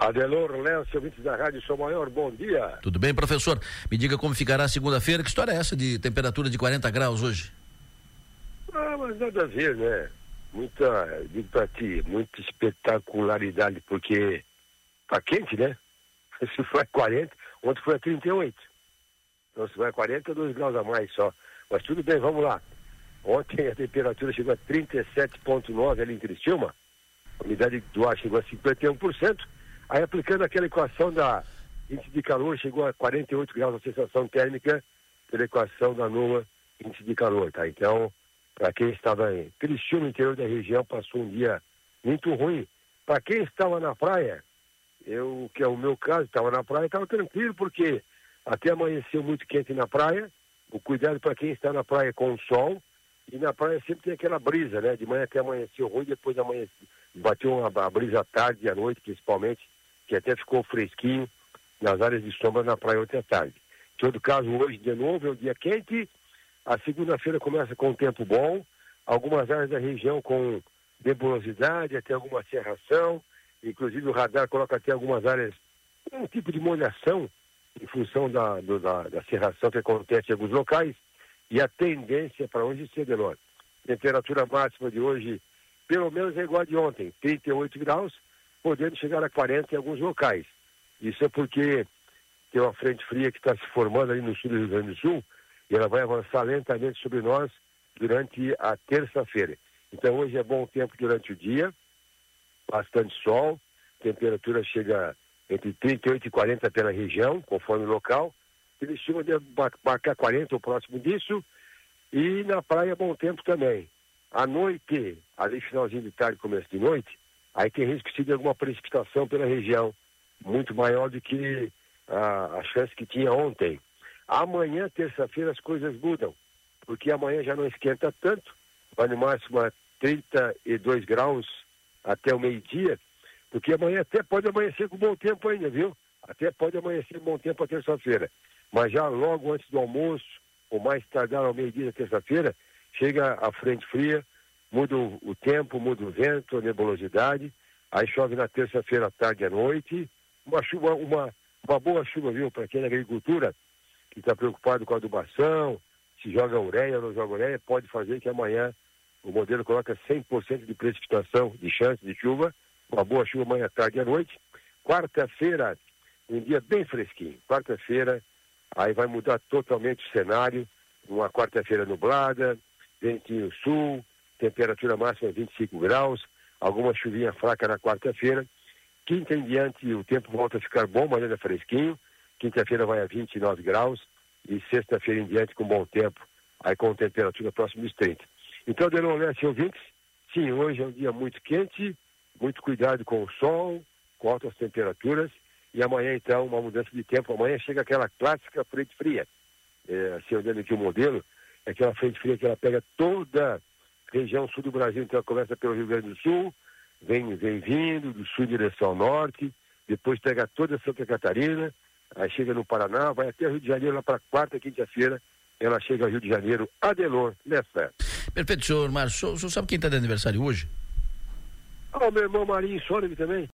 Adelor Léo, ouvintes da Rádio Sou Maior, bom dia. Tudo bem, professor? Me diga como ficará segunda-feira. Que história é essa de temperatura de 40 graus hoje? Ah, mas nada a ver, né? Muita, digo pra ti, muita espetacularidade, porque tá quente, né? Se foi a 40, ontem foi a 38. Então se vai a 40, 2 graus a mais só. Mas tudo bem, vamos lá. Ontem a temperatura chegou a 37,9 ali em Criciúma. A umidade do ar chegou a 51%. Aí aplicando aquela equação da índice de calor, chegou a 48 graus a sensação térmica pela equação da nula índice de calor, tá? Então, para quem estava em Criciúma, interior da região, passou um dia muito ruim. Para quem estava na praia, eu, que é o meu caso, estava na praia, estava tranquilo, porque até amanheceu muito quente na praia. O cuidado para quem está na praia com o sol. E na praia sempre tem aquela brisa, né? De manhã até amanheceu ruim, depois amanheceu, bateu uma brisa à tarde e à noite, principalmente que até ficou fresquinho nas áreas de sombra na praia ontem à tarde. Em todo caso, hoje de novo é um dia quente, a segunda-feira começa com um tempo bom, algumas áreas da região com nebulosidade, até alguma serração, inclusive o radar coloca até algumas áreas um tipo de molhação em função da, do, da, da serração que acontece em alguns locais, e a tendência para hoje ser menor. Temperatura máxima de hoje, pelo menos é igual a de ontem, 38 graus, podendo chegar a 40 em alguns locais. Isso é porque tem uma frente fria que está se formando ali no sul do Rio Grande do Sul e ela vai avançar lentamente sobre nós durante a terça-feira. Então hoje é bom tempo durante o dia, bastante sol, temperatura chega entre 38 e 40 pela região, conforme o local. Estima de marcar 40 ou próximo disso. E na praia bom tempo também. À noite, ali finalzinho de tarde, começo de noite, aí tem risco de alguma precipitação pela região, muito maior do que a, chance que tinha ontem. Amanhã, terça-feira, as coisas mudam, porque amanhã já não esquenta tanto, vai no máximo a 32 graus até o meio-dia, porque amanhã até pode amanhecer com bom tempo ainda, viu? Até pode amanhecer com bom tempo a terça-feira. Mas já logo antes do almoço, ou mais tardar ao meio-dia da terça-feira, chega a frente fria, muda o, tempo, muda o vento, a nebulosidade, aí chove na terça-feira à tarde e à noite, uma chuva, uma, uma boa chuva, viu, para quem é agricultura, que está preocupado com a adubação, se joga ureia ou não joga ureia, pode fazer que amanhã o modelo coloca 100% de precipitação, de chance de chuva, uma boa chuva amanhã à tarde e à noite. Quarta-feira, um dia bem fresquinho. Quarta-feira, aí vai mudar totalmente o cenário. Uma quarta-feira nublada, ventinho sul, temperatura máxima 25 graus, alguma chuvinha fraca na quarta-feira. Quinta em diante o tempo volta a ficar bom, mas ainda fresquinho. Quinta-feira vai a 29 graus e sexta-feira em diante com bom tempo, aí com temperatura próxima dos 30. Então, Delon Leste ouvintes, sim, hoje é um dia muito quente, muito cuidado com o sol, com altas temperaturas, e amanhã, então, uma mudança de tempo. Amanhã chega aquela clássica frente fria. É, assim, olhando aqui o modelo, é aquela frente fria que ela pega toda região sul do Brasil, então começa pelo Rio Grande do Sul, vem, vem vindo do sul em direção ao norte, depois pega toda Santa Catarina, aí chega no Paraná, vai até Rio de Janeiro, lá para quarta, quinta-feira, ela chega ao Rio de Janeiro, Adelor, nessa. Perfeito, senhor Márcio. O senhor sabe quem está de aniversário hoje? Ah, o meu irmão Marinho Sônico também.